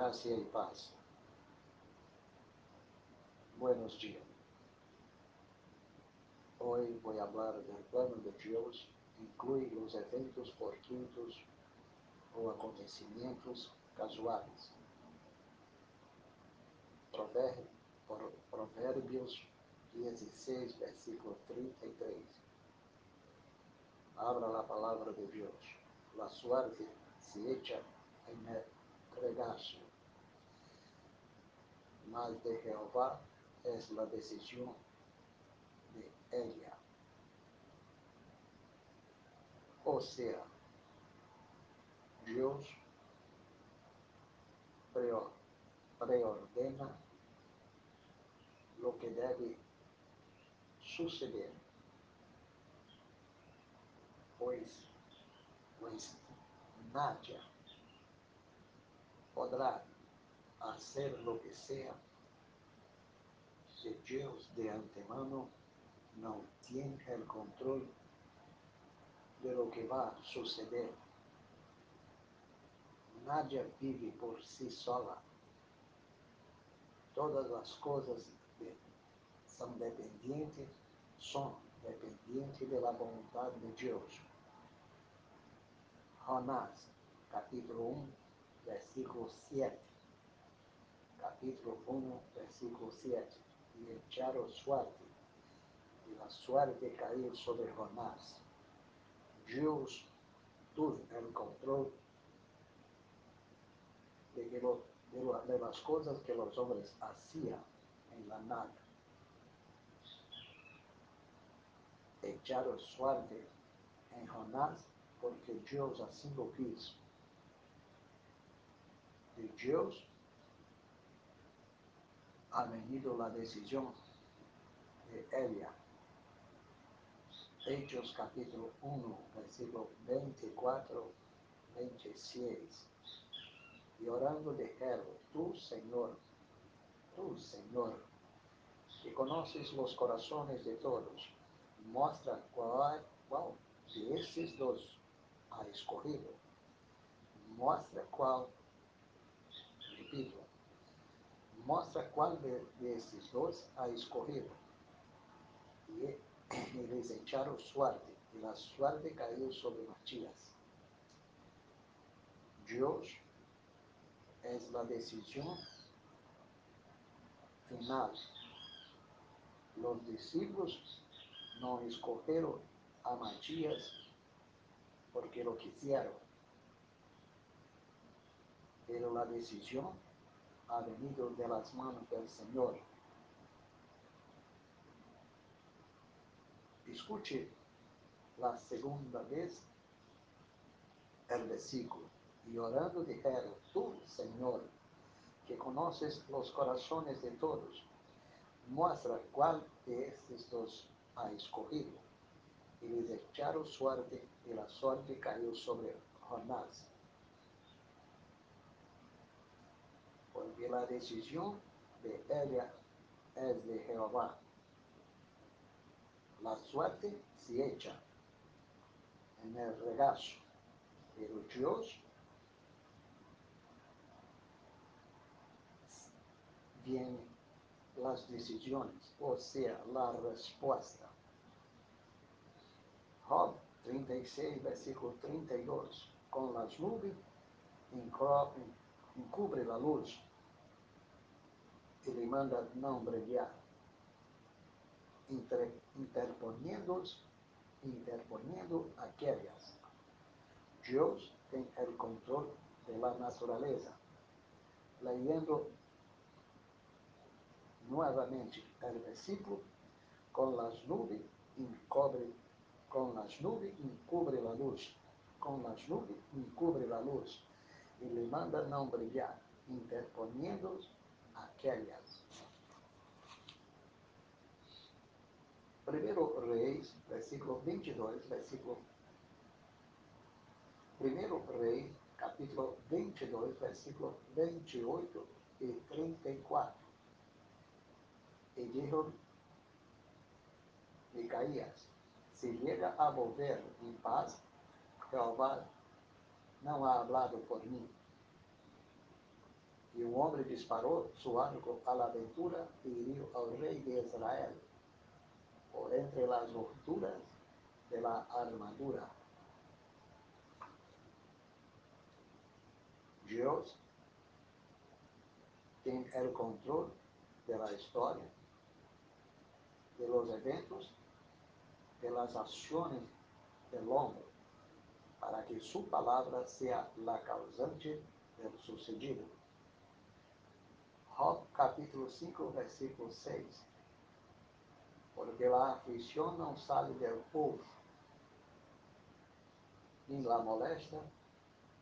Gracia y paz. Buenos días. Hoy voy a hablar del plano de Dios, incluye los eventos fortuitos o acontecimientos casuales. Provérbios 16, versículo 33. Abra la palabra de Dios. La suerte se echa en el regazo, mas de Jehová es la decisión de ella. O sea, Dios preordena lo que debe suceder. Pois, pois Nadia podrá hacer lo que sea si Dios de antemano no tiene el control de lo que va a suceder. Nadia vive por sí sola. Todas las cosas de, son dependientes, son dependientes de la voluntad de Dios. Jonás, capítulo 1, versículo 7. Capítulo 1, versículo 7. Y echaron suerte, y la suerte cayó sobre Jonás. Dios tuvo el control de, que lo, de, lo, de las cosas que los hombres hacían en la nada. Echaron suerte en Jonás porque Dios así lo quiso. De Dios ha venido la decisión de Elia. Hechos capítulo 1, versículo 24, 26. Y orando dijeron, tú Señor, tú Señor, que conoces los corazones de todos, muestra cuál, cuál de estos dos ha escogido. Muestra cuál, repito, mostra qual de, desses dois ha escorrido. E eles echaram suerte, e a suerte caiu sobre Matias. Deus é a decisão final. Os discípulos não escorreram a Matias porque lo quisieron, pero la decisión ha venido de las manos del Señor. Escuche la segunda vez el versículo. Y orando dijeron, tú, Señor, que conoces los corazones de todos, muestra cuál de estos dos ha escogido. Y les echaron suerte, y la suerte cayó sobre Jonás. Porque la decisión de ella es de Jehová. La suerte se echa en el regazo, pero Dios vienen las decisiones, o sea, la respuesta. Job 36, versículo 32. Con las nubes encubre la luz y le manda no brillar, Inter, interponiendo, interponiendo aquellas. Dios tiene el control de la naturaleza. Leyendo nuevamente el versículo, con las nubes encubre, con las nubes encubre la luz, con las nubes encubre la luz, y le manda no brillar, interponiendo aquellas. Primero Reis, versículo 22, versículo Primero Reis, capítulo 22, versículo 28 y 34. Y dijo Micaías, si llega a volver en paz, Jehová no ha hablado por mí. Y un hombre disparó su arco a la aventura y hirió al rey de Israel por entre las roturas de la armadura. Dios tiene el control de la historia, de los eventos, de las acciones del hombre, para que su palabra sea la causante del sucedido. Job capítulo 5, versículo 6. Porque la aflicción no sale del povo, ni la molestia,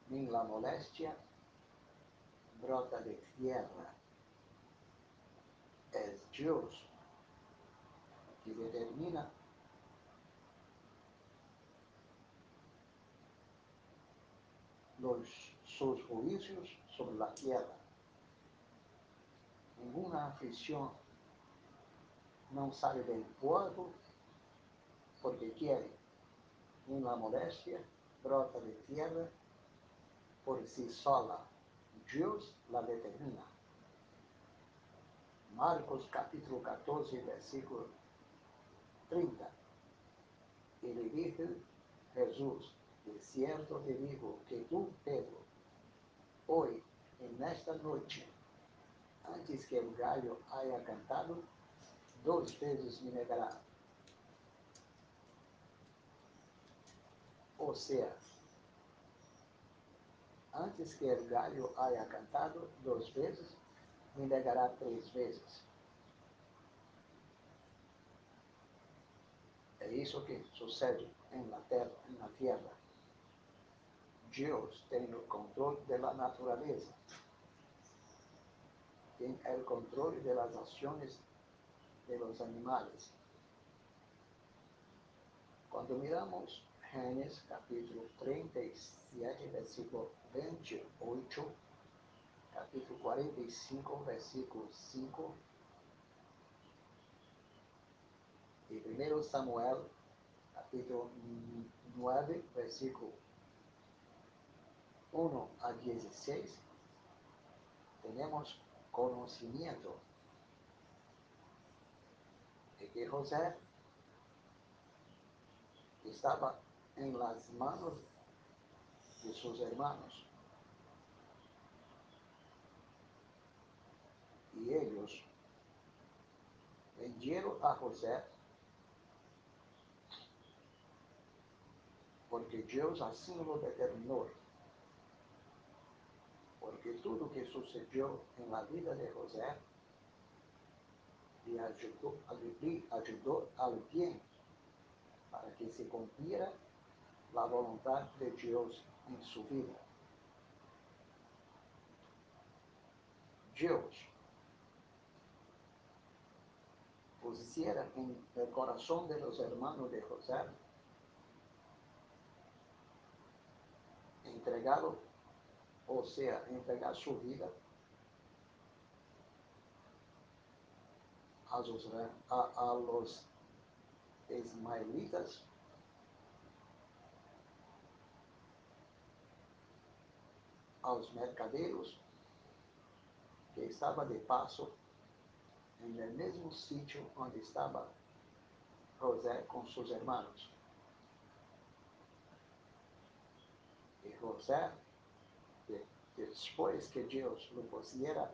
ni la molestia brota de tierra. Es Dios que determina los, sus juicios sobre la tierra. Ninguna aflicción no sale del pueblo porque quiere, ni la molestia brota de tierra por sí sola. Dios la determina. Marcos capítulo 14, versículo 30. Y le dijo Jesús, de cierto te digo que tú, Pedro, hoy, en esta noche, antes que el gallo haya cantado, dos veces me negará. O sea, antes que el gallo haya cantado dos veces, me negará tres veces. É isso que sucede en la terra, en la tierra. Dios tiene el control de tiene el control de las acciones de los animales. Cuando miramos Génesis capítulo 37, versículo 28, capítulo 45, versículo 5, y 1 Samuel capítulo 9, versículo 1 a 16, tenemos conocimiento de que José estaba en las manos de sus hermanos. Y ellos vendieron a José porque Dios así lo determinó. Porque todo que sucedió en la vida de José le ayudó, le ayudó al bien para que se cumpliera la voluntad de Dios en su vida. Dios pusiera en el corazón de los hermanos de José entregado, o sea, entregar su vida a los, a, a los ismaelitas aos mercadeiros que estava de passo no mesmo sítio onde estava José com seus irmãos. E José, depois que Deus lo pusiera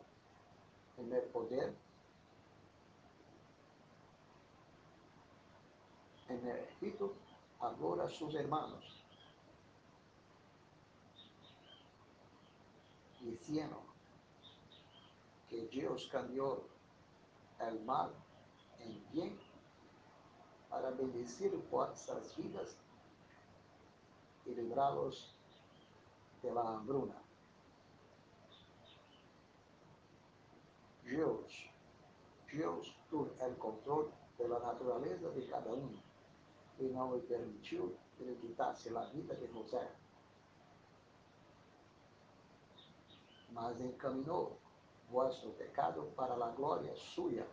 en el poder, en el Egipto, habló a sus hermanos diciendo que Dios cambió el mal en bien para bendecir vuestras vidas y librarlos de la hambruna. Dios, Dios tuvo el control de la naturaleza de cada uno y no le permitió que le quitase la vida de José. mas encaminhou vosso pecado para a glória suya.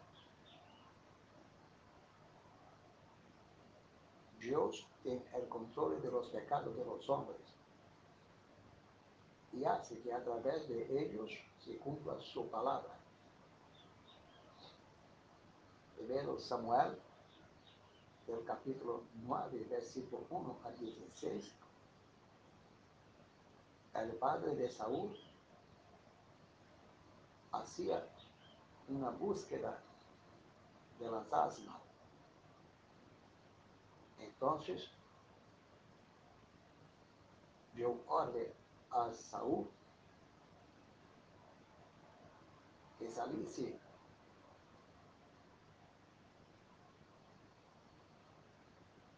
Deus tem o controle de los pecados de los hombres. y hace que a través de ellos se cumpla su palabra. Primero Samuel, del capítulo 9, versículo 1 a 16, el padre de Saúl hacía una búsqueda de las asmas. Entonces, dio orden a Saúl que saliese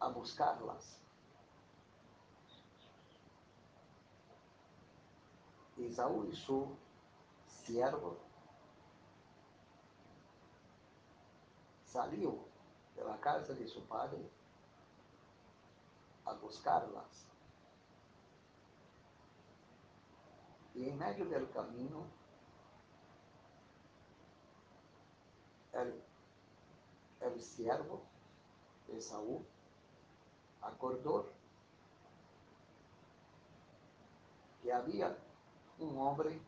a buscarlas. Y Saúl y su siervo salió de la casa de su padre a buscarlas. Y en medio del camino, el, el siervo de Saúl acordó que había un hombre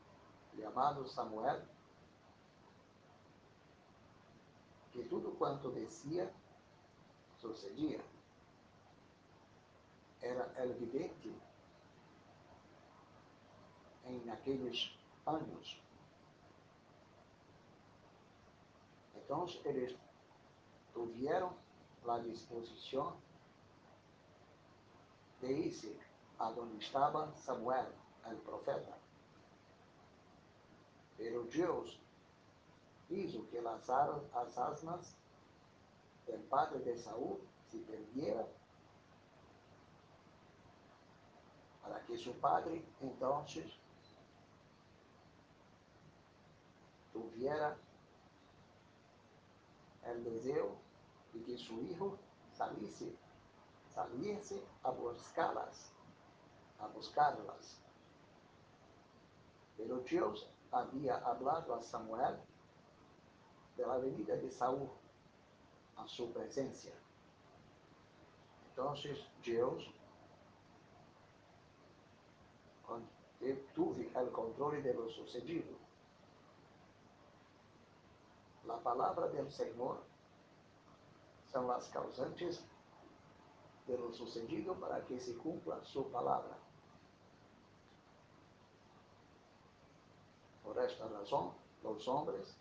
llamado Samuel que tudo quanto decía sucedia. Era el vidente em aqueles anos. Então, eles tiveram a disposição de a onde estava Samuel, o profeta. Pero Deus hizo que las, as asmas del padre de Saúl se perdieran para que su padre entonces tuviera el deseo de que su hijo saliese, saliese a buscarlas, a buscarlas. Pero Dios había hablado a Samuel de la venida de Saúl a su presencia. Entonces Dios tuve el control de lo sucedido. La palabra del Señor son las causantes de lo sucedido para que se cumpla su palabra. Por esta razón, los hombres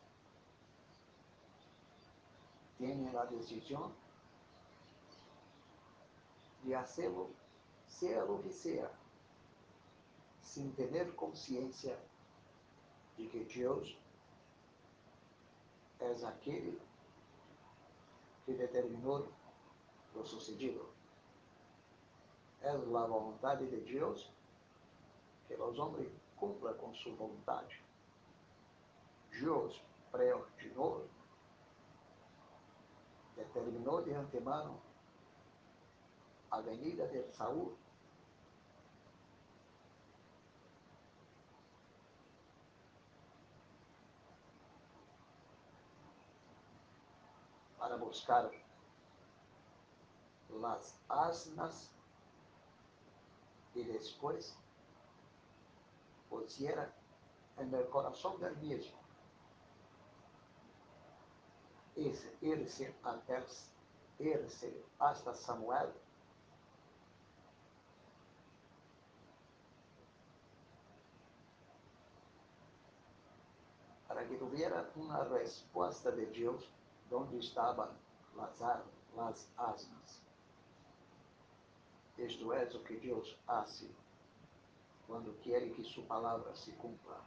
tienen la decisión de hacerlo, sea lo que sea, sin tener conciencia de que Dios es aquel que determinó lo sucedido. Es la voluntad de Dios que los hombres cumplan con su voluntad. Dios preordenó determinou de antemano a venida de Saúl para buscar las asnas y después pusiera en el corazón del mismo irse até irse hasta Samuel para que tuviera uma resposta de Deus onde estavam las, las asnas. Isto é o que Deus hace quando quer que sua palavra se cumpra.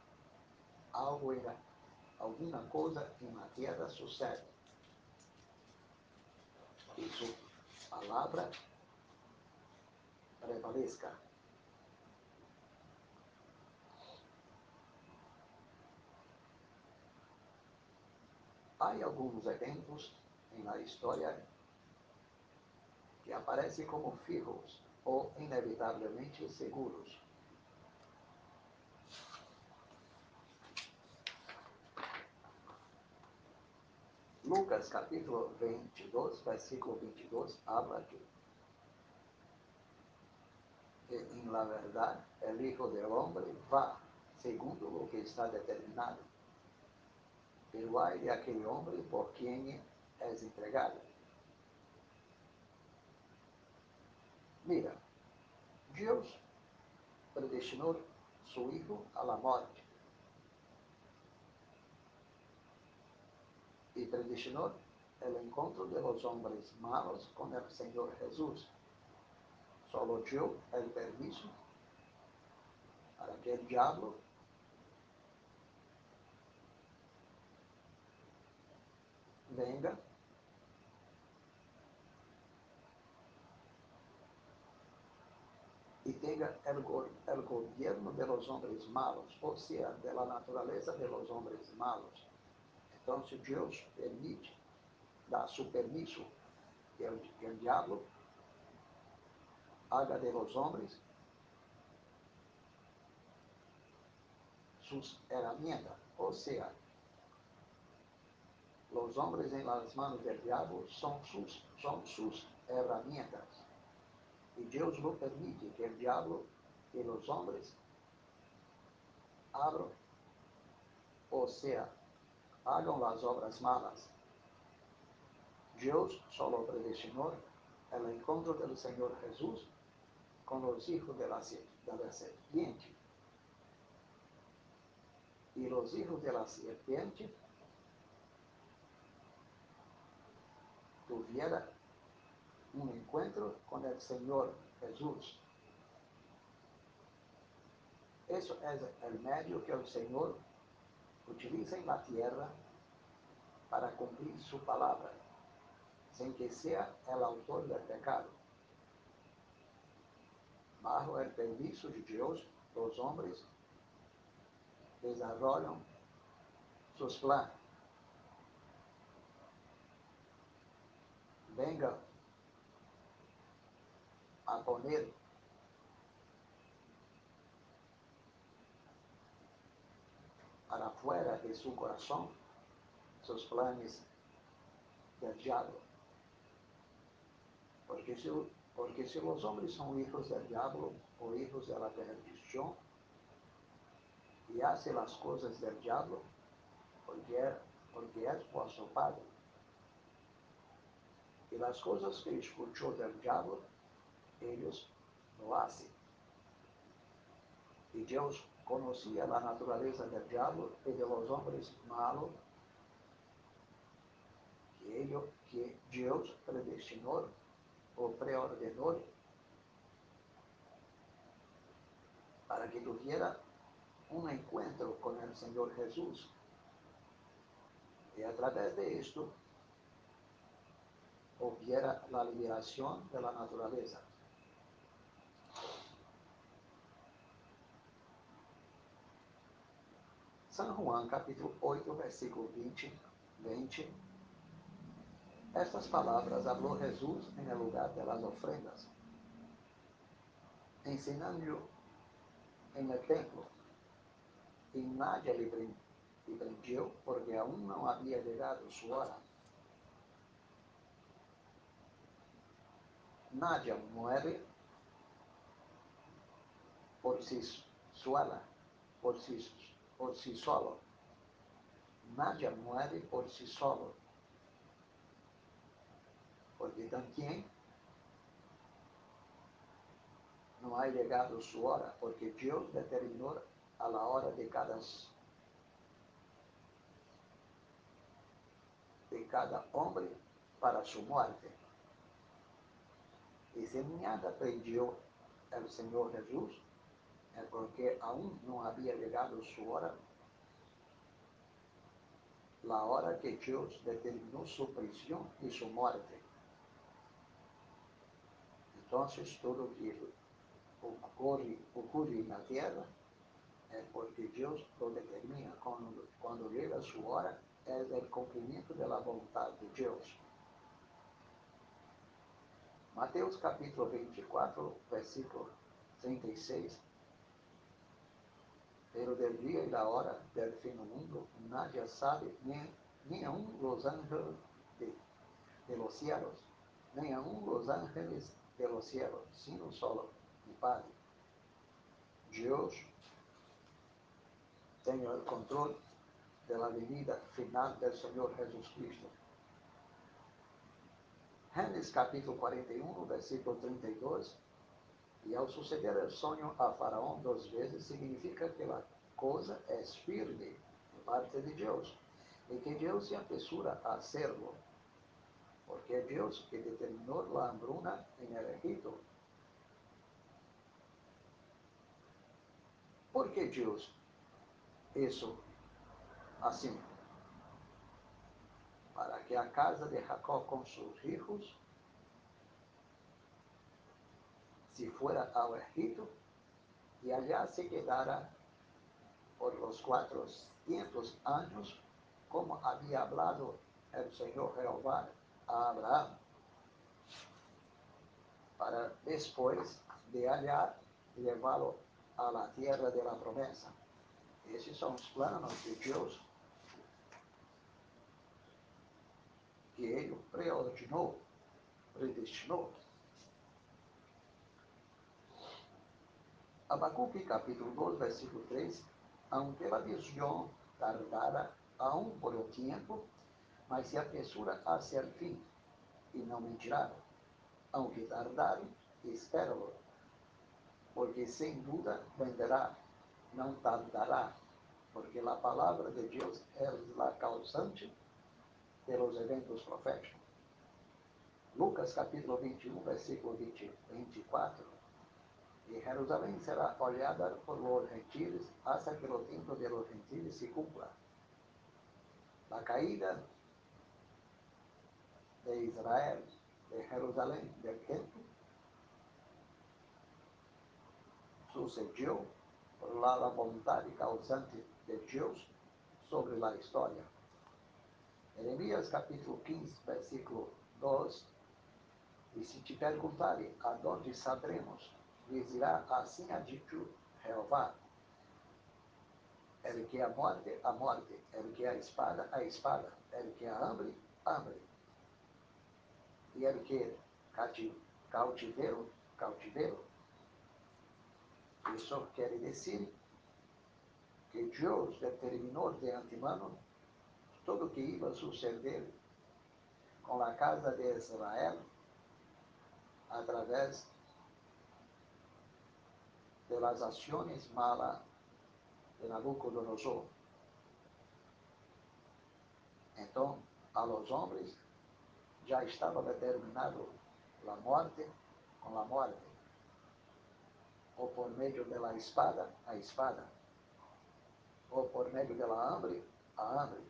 Algo era, alguma coisa na terra sucede que su palabra prevalezca. Há alguns eventos na história que aparecem como fijos ou inevitavelmente seguros. Lucas capítulo 22, versículo 22, habla que que en la verdad el Hijo del Hombre va segundo lo que está determinado. Pero hay de aquel hombre por quien es entregado. Mira, Dios predestinó su Hijo a la muerte y predestinó el encuentro de los hombres malos con el Señor Jesús. Solo dio el permiso para que el diablo venga y tenga el, gobierno de los hombres malos, o sea, de la naturaleza de los hombres malos. Entonces Dios permite, da su permiso que el, que el diablo haga de los hombres sus herramientas, o sea, los hombres en las manos del diablo son sus, son sus herramientas. Y Dios lo permite que el diablo y los hombres abran, o sea, hagan las obras malas. Dios solo predestinó el encuentro del Señor Jesús con los hijos de la, serpiente. Y los hijos de la serpiente tuviera un encuentro con el Señor Jesús. Eso es el medio que el Señor utiliza en la tierra para cumplir su palabra, sin que sea el autor del pecado. Bajo el permiso de Dios, los hombres desarrollan sus planes. Venga a poner para afuera de su corazón sus planes del diablo. Porque si, porque si los hombres son hijos del diablo o hijos de la perdición y hacen las cosas del diablo, porque, porque es vuestro padre. Y las cosas que escuchó del diablo, ellos lo hacen. Y Dios conocía la naturaleza del diablo y de los hombres malos que, ellos, que Dios predestinó o preordenó para que tuviera un encuentro con el Señor Jesús. Y a través de esto hubiera la liberación de la naturaleza. San Juan capítulo 8, versículo 20, 20. Estas palabras habló Jesús en el lugar de las ofrendas, ensinando en el templo. Y nadie le prendió porque aún no había llegado su hora. Nadie muere por sí sola, por sí, por sí solo. Nadie muere por sí solo. Porque también no ha llegado su hora, porque Dios determinó a la hora de cada, de cada hombre para su muerte. Y si nada prendió el Señor Jesús, es porque aún no había llegado su hora, la hora que Dios determinó su prisión y su muerte. Entonces todo que ocurre, ocurre en la tierra es porque Dios lo determina. Cuando, cuando llega su hora, es el cumplimiento de la voluntad de Dios. Mateus capítulo 24, versículo 36. Pero del día y la hora del fin del mundo nadie sabe, ni, ni aun los ángeles de, de los cielos, ni aun los ángeles de los cielos, sino solo y Padre. Dios tiene el control de la venida final del Señor Jesucristo. Génesis capítulo 41, versículo 32. E ao suceder o sonho a Faraó duas vezes, significa que a coisa é firme de parte de Deus e que Deus se apressura a hacerlo, porque é Deus que determinou a hambruna em Egipto. ¿Por que Deus isso assim? Para que a casa de Jacó com seus hijos se fuera ao Egipto e allá se quedara por los cuatrocientos anos, como havia hablado el Senhor Jehová a Abraão, para depois de allá levá-lo a la tierra de la promesa. Esses são os planos de Deus que ele preordinou, predestinou. Abacuque capítulo 2, versículo 3, aunque la visión tardara aún por un tiempo, mas se apressura hacia el fin, e não mentirá. Aunque tardare, espéralo, porque sem dúvida venderá, não tardará, porque a palavra de Deus é a causante de los eventos proféticos. Lucas capítulo 21, versículo 20, 24. E Jerusalém será olhada por los gentiles hasta que o tempo de los gentiles se cumpla. La caída de Israel, de Jerusalém, del templo, sucedió por la voluntad causante de Deus sobre a história. Jeremias capítulo 15, versículo 2. E se te perguntarem aonde saberemos, lhes dirá assim ha dito Jeová. El que a morte, a morte. El que a espada, a espada. El que a hambre, hambre. E el que cautiveiro, cautiveiro. Isso quer dizer que Deus determinou de antemano tudo o que ia suceder com a casa de Israel através de las acciones malas de Nabucodonosor. Entonces, a los hombres ya estaba determinado la muerte con la muerte, o por medio de la espada, a espada, o por medio de la hambre, a hambre,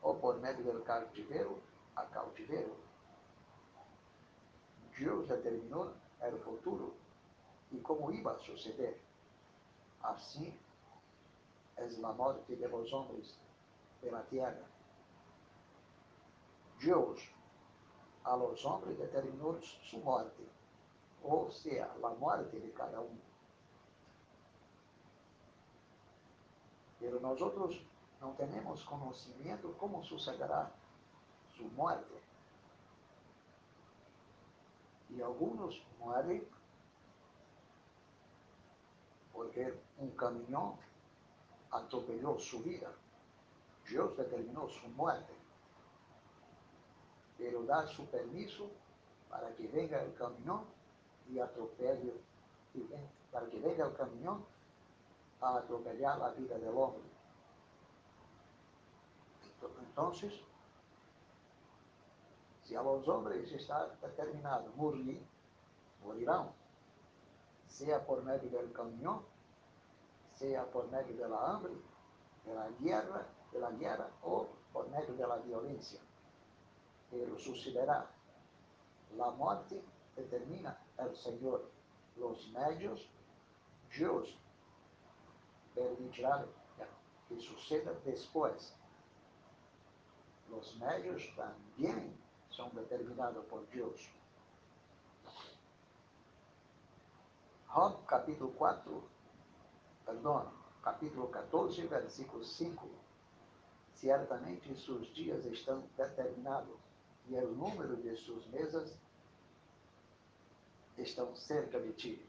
o por medio del cautivero, a cautivero. Dios determinó el futuro e como ia suceder. Assim é a morte de los homens pela terra. Deus a los homens determinou sua morte, ou seja, a morte de cada um. Pero nós outros não temos conhecimento como sucederá sua morte. E alguns morrem porque un camino atropelló su vida. Dios determinó su muerte, pero da su permiso para que venga el camión y atropelle, para que venga el camión a atropellar la vida del hombre. Entonces, si a los hombres está determinado morir, morirán sea por medio del camión, sea por medio de la hambre, de la guerra, de la guerra o por medio de la violencia. Pero sucederá. La muerte determina el Señor. Los medios, Dios permitirá que suceda después. Los medios también son determinados por Dios. Job capítulo 4, perdão, capítulo 14, versículo 5. Certamente seus dias estão determinados, e o número de suas mesas estão cerca de ti.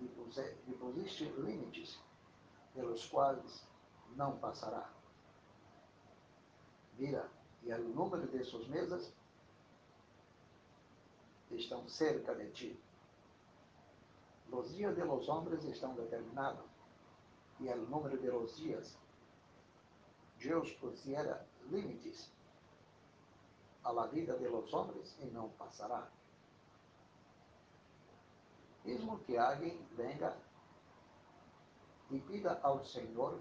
E pusiste limites pelos quais não passará. Mira, e o número de suas mesas estão cerca de ti. Os dias de los homens estão determinados, e o número de los dias. Deus pusiera limites a la vida de los homens e não passará. Mesmo que alguém venga e pida ao Senhor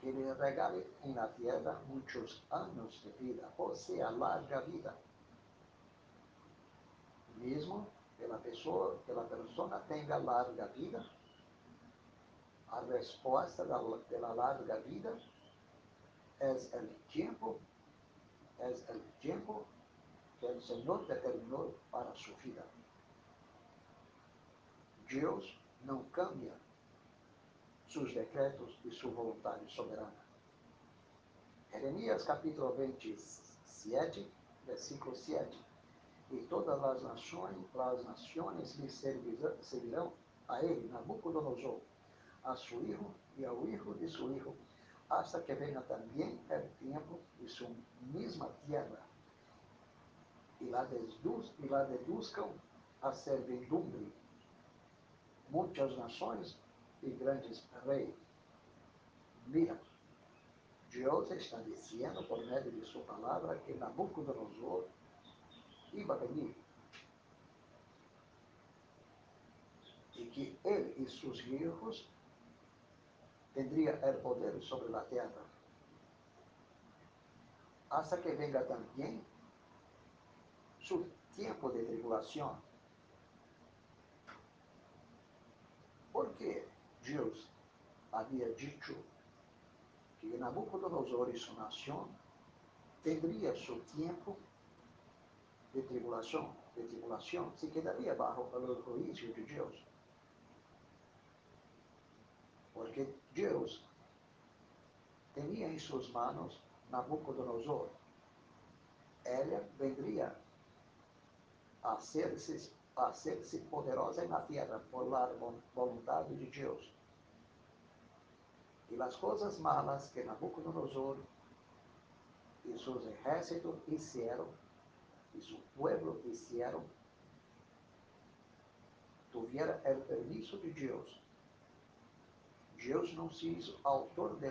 que lhe regale em la tierra muitos anos de vida, ou seja, larga vida. Mesmo que a pessoa, que a pessoa tenha larga vida, a resposta da, da larga vida é o tempo, é o tempo que o Senhor determinou para sua vida. Deus não cambia seus decretos e sua vontade soberana. Jeremias capítulo 27, versículo 7. E todas as nações, as nações lhe servirão a ele, Nabucodonosor, a seu filho e ao filho de seu filho, hasta que venha também o tempo de sua mesma terra, e lá, deduz, e lá deduzcam a servidumbre muitas nações e grandes reis. Mira, Deus está dizendo por meio de sua palavra que Nabucodonosor iba a venir. E que ele e seus filhos tendría o poder sobre a terra. Hasta que venga também su tempo de tribulação Porque Deus havia dito que Nabucodonosor e sua nação teria seu tempo de tribulação, de tribulação, se quedaria bajo o juízo de Deus. Porque Deus tinha em suas mãos Nabucodonosor. Ela vendria a ser-se a ser-se poderosa na terra por la vontade de Deus. E as coisas malas que Nabucodonosor e seus exércitos fizeram, e seu povo fizeram, tuviera o permisso de Deus. Deus não se hizo autor de,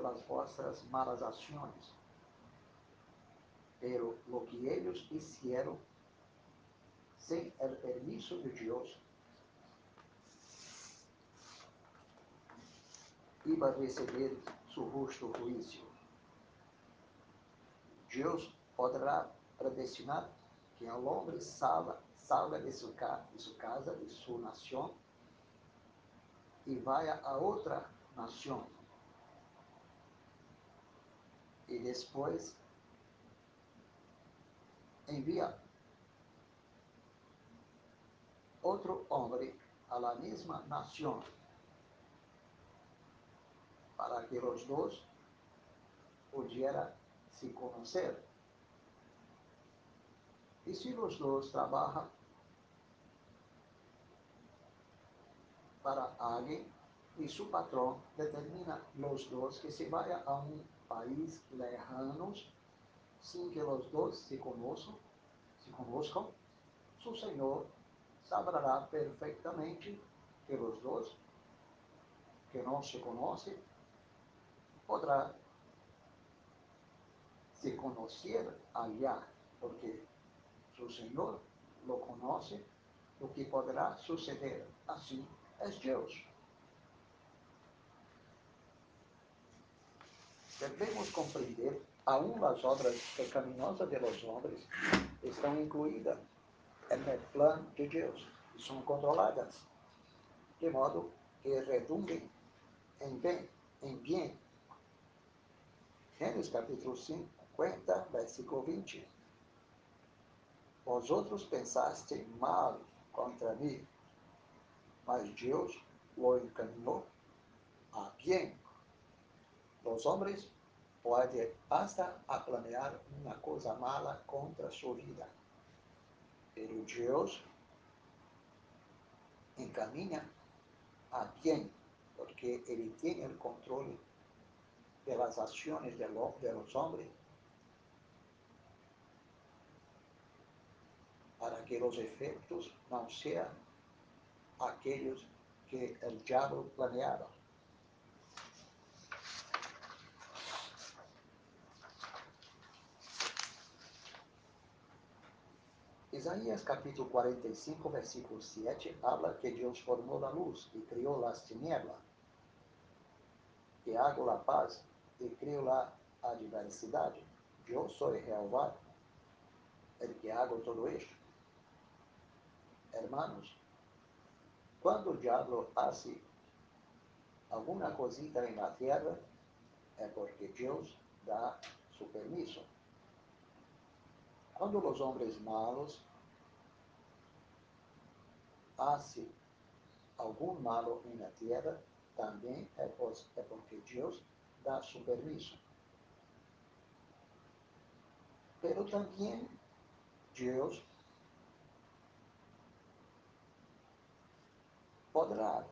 las vossas malas ações, pero lo que eles fizeram sem o permisso de Deus, iba a receber seu justo juízo. Deus poderá predestinar que o homem salga, salga de sua, casa, de sua nação, e vá a outra nação. E depois envia outro homem a la mesma nação, para que os dois pudieran se conhecer. Y si los dos trabajan para alguien y su patrón determina los dos que se vaya a un país lejano sin que los dos se conozcan, su Señor sabrá perfectamente que los dos que no se conocen podrá se conociera allá, porque seu Senhor lo conhece, o que poderá suceder. Assim é Deus. Devemos compreender aún as obras pecaminosas de los homens estão incluídas no plano de Deus e são controladas, de modo que redundem em bem, em bem. Gênesis capítulo 50, versículo 20. Vosotros pensaste mal contra mim, mas Deus lo encaminhou a bem. Os homens podem hasta planear uma coisa mala contra sua vida Pero Dios encamina a bien, porque Él tiene el control de las acciones de los hombres para que los efectos no sean aquellos que el diablo planeaba. Isaías capítulo 45, versículo 7, habla que Dios formó la luz y crió las tinieblas, que hago la paz y creo la adversidad. Yo soy Jehová, el que hago todo esto. Hermanos, cuando el diablo hace alguna cosita en la tierra, es porque Dios da su permiso. Cuando los hombres malos hacen algún malo en la tierra, también es porque Dios da su permiso. Pero también Dios podrá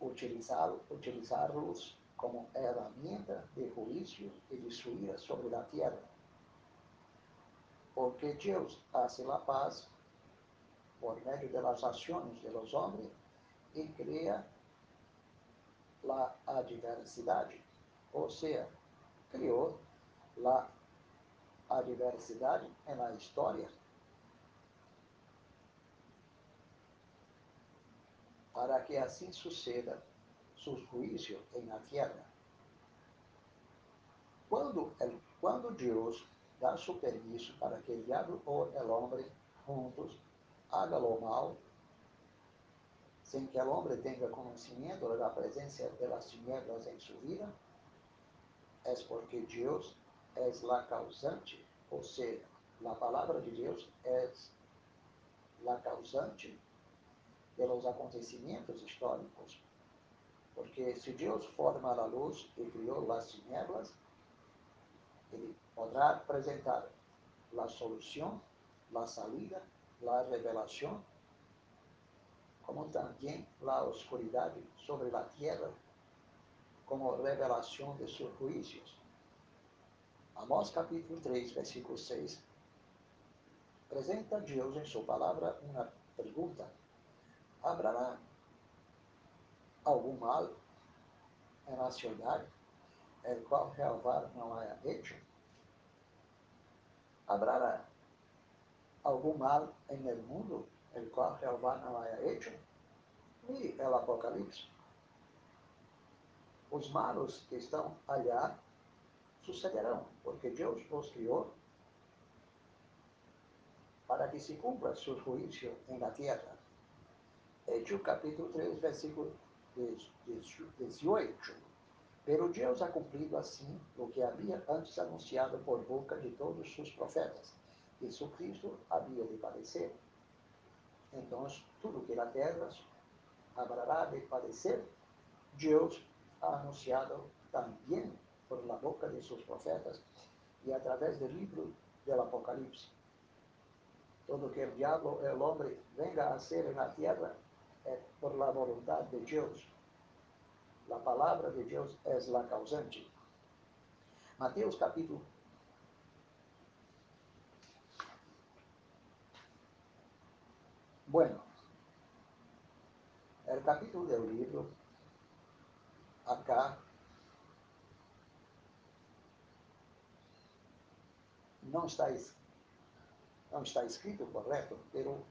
utilizar, utilizarlos como herramienta de juicio y de su sobre la tierra. Porque Dios hace la paz por medio de las acciones de los hombres y crea la adversidad. O sea, criou la adversidade en la historia para que assim suceda sus juicios en la tierra. Quando, el, quando Deus dá su permiso para que el diablo o el hombre juntos haga lo mal, sem que el hombre tenga conocimiento de la presencia de las tinieblas en su vida, es porque Dios es la causante, ou seja, a palavra de Deus é la causante de los acontecimentos históricos. Porque se Deus forma a luz e criou as tinieblas, Ele poderá apresentar a solução, a salida, a revelação, como também a oscuridade sobre a terra, como revelação de seus juízos. Amós capítulo 3, versículo 6, apresenta Deus em sua palavra uma pergunta habrá algum mal na cidade, el qual Jeová não haya hecho? Habrá algum mal el mundo, el qual Jeová não haya hecho? Mire el Apocalipse. Os malos que estão allá sucederão, porque Deus os criou para que se cumpra seu juízo em la tierra. Hechos capítulo 3, versículo 18. Pero Deus ha cumprido assim o que havia antes anunciado por boca de todos os profetas. Jesucristo havia de padecer. Então, tudo que na terra haverá de padecer, Deus ha anunciado também por la boca de seus profetas e através do livro do Apocalipse. Todo que o diabo o homem venga a ser na terra é por la voluntad de Deus. La palavra de Deus é la causante. Mateus capítulo Bueno, el capítulo del libro acá não está, não está escrito correto, pero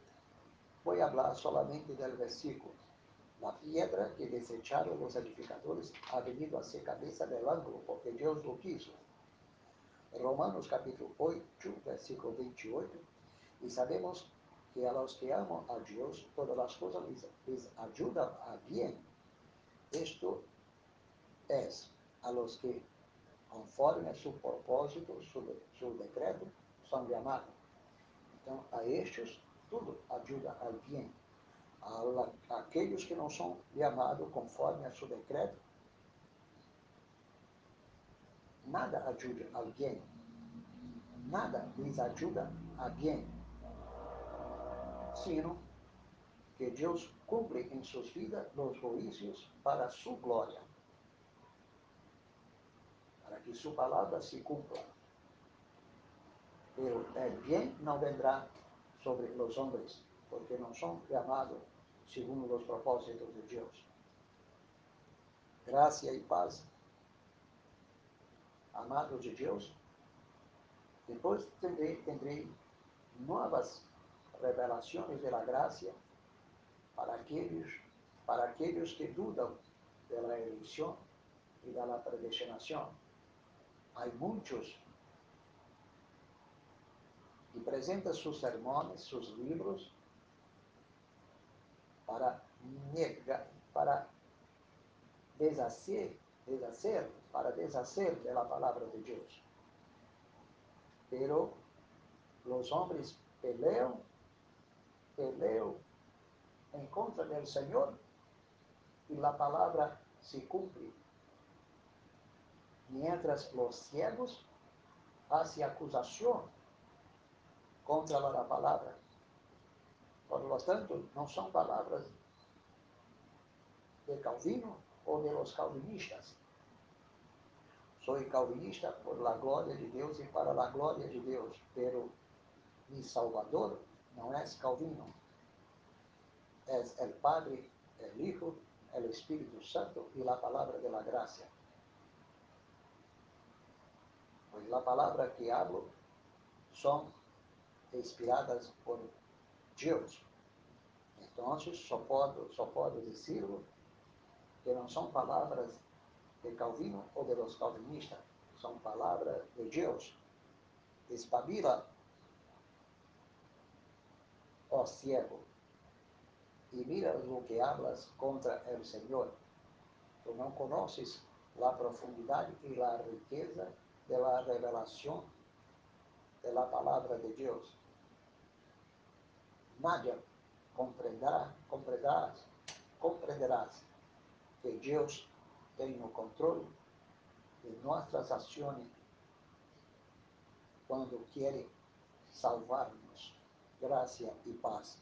Voy a hablar solamente del versículo. La piedra que desecharon los edificadores ha venido a ser cabeza del ángulo porque Dios lo quiso. Romanos capítulo 8, versículo 28. Y sabemos que a los que aman a Dios, todas las cosas les, les ayudan a bien. Esto es a los que, conforme a su propósito, su, su decreto, son llamados. Então, a estes tudo ajuda a alguém. Aqueles que não são chamados conforme a seu decreto, nada ajuda alguém. Nada lhes ajuda alguém. sino que Deus cumpre em suas vidas os juízos para sua glória, para que sua palavra se cumpla. Pero el bien não vendrá sobre los hombres, porque no son llamados según los propósitos de Dios. Gracia y paz, amados de Dios. Después tendré, tendré nuevas revelaciones de la gracia para aquellos, para aquellos que dudan de la elección y de la predestinación. Hay muchos y presenta sus sermones, sus libros, para negar, para deshacer, deshacer, para deshacer de la palabra de Dios. Pero los hombres pelean, pelean en contra del Señor y la palabra se cumple. Mientras los ciegos hacen acusación contra a palavra. Por lo tanto, não são palavras de Calvino ou de los calvinistas. Sou calvinista por la glória de Deus e para a glória de Deus, pero mi Salvador não é Calvino, é o Padre, o Hijo, o Espírito Santo e a palavra de la gracia. Pois a palavra que hablo são inspiradas por Deus. Então, só posso, só posso dizer que não são palavras de Calvino ou de los calvinistas, são palavras de Deus. Espabila, ó ciego, e mira o que hablas contra o Senhor. Tu não conheces a profundidade e a riqueza da revelação da palavra de Deus Maya, comprenderás, comprenderás, comprenderás que Dios tiene el control de nuestras acciones cuando quiere salvarnos. Gracia y paz.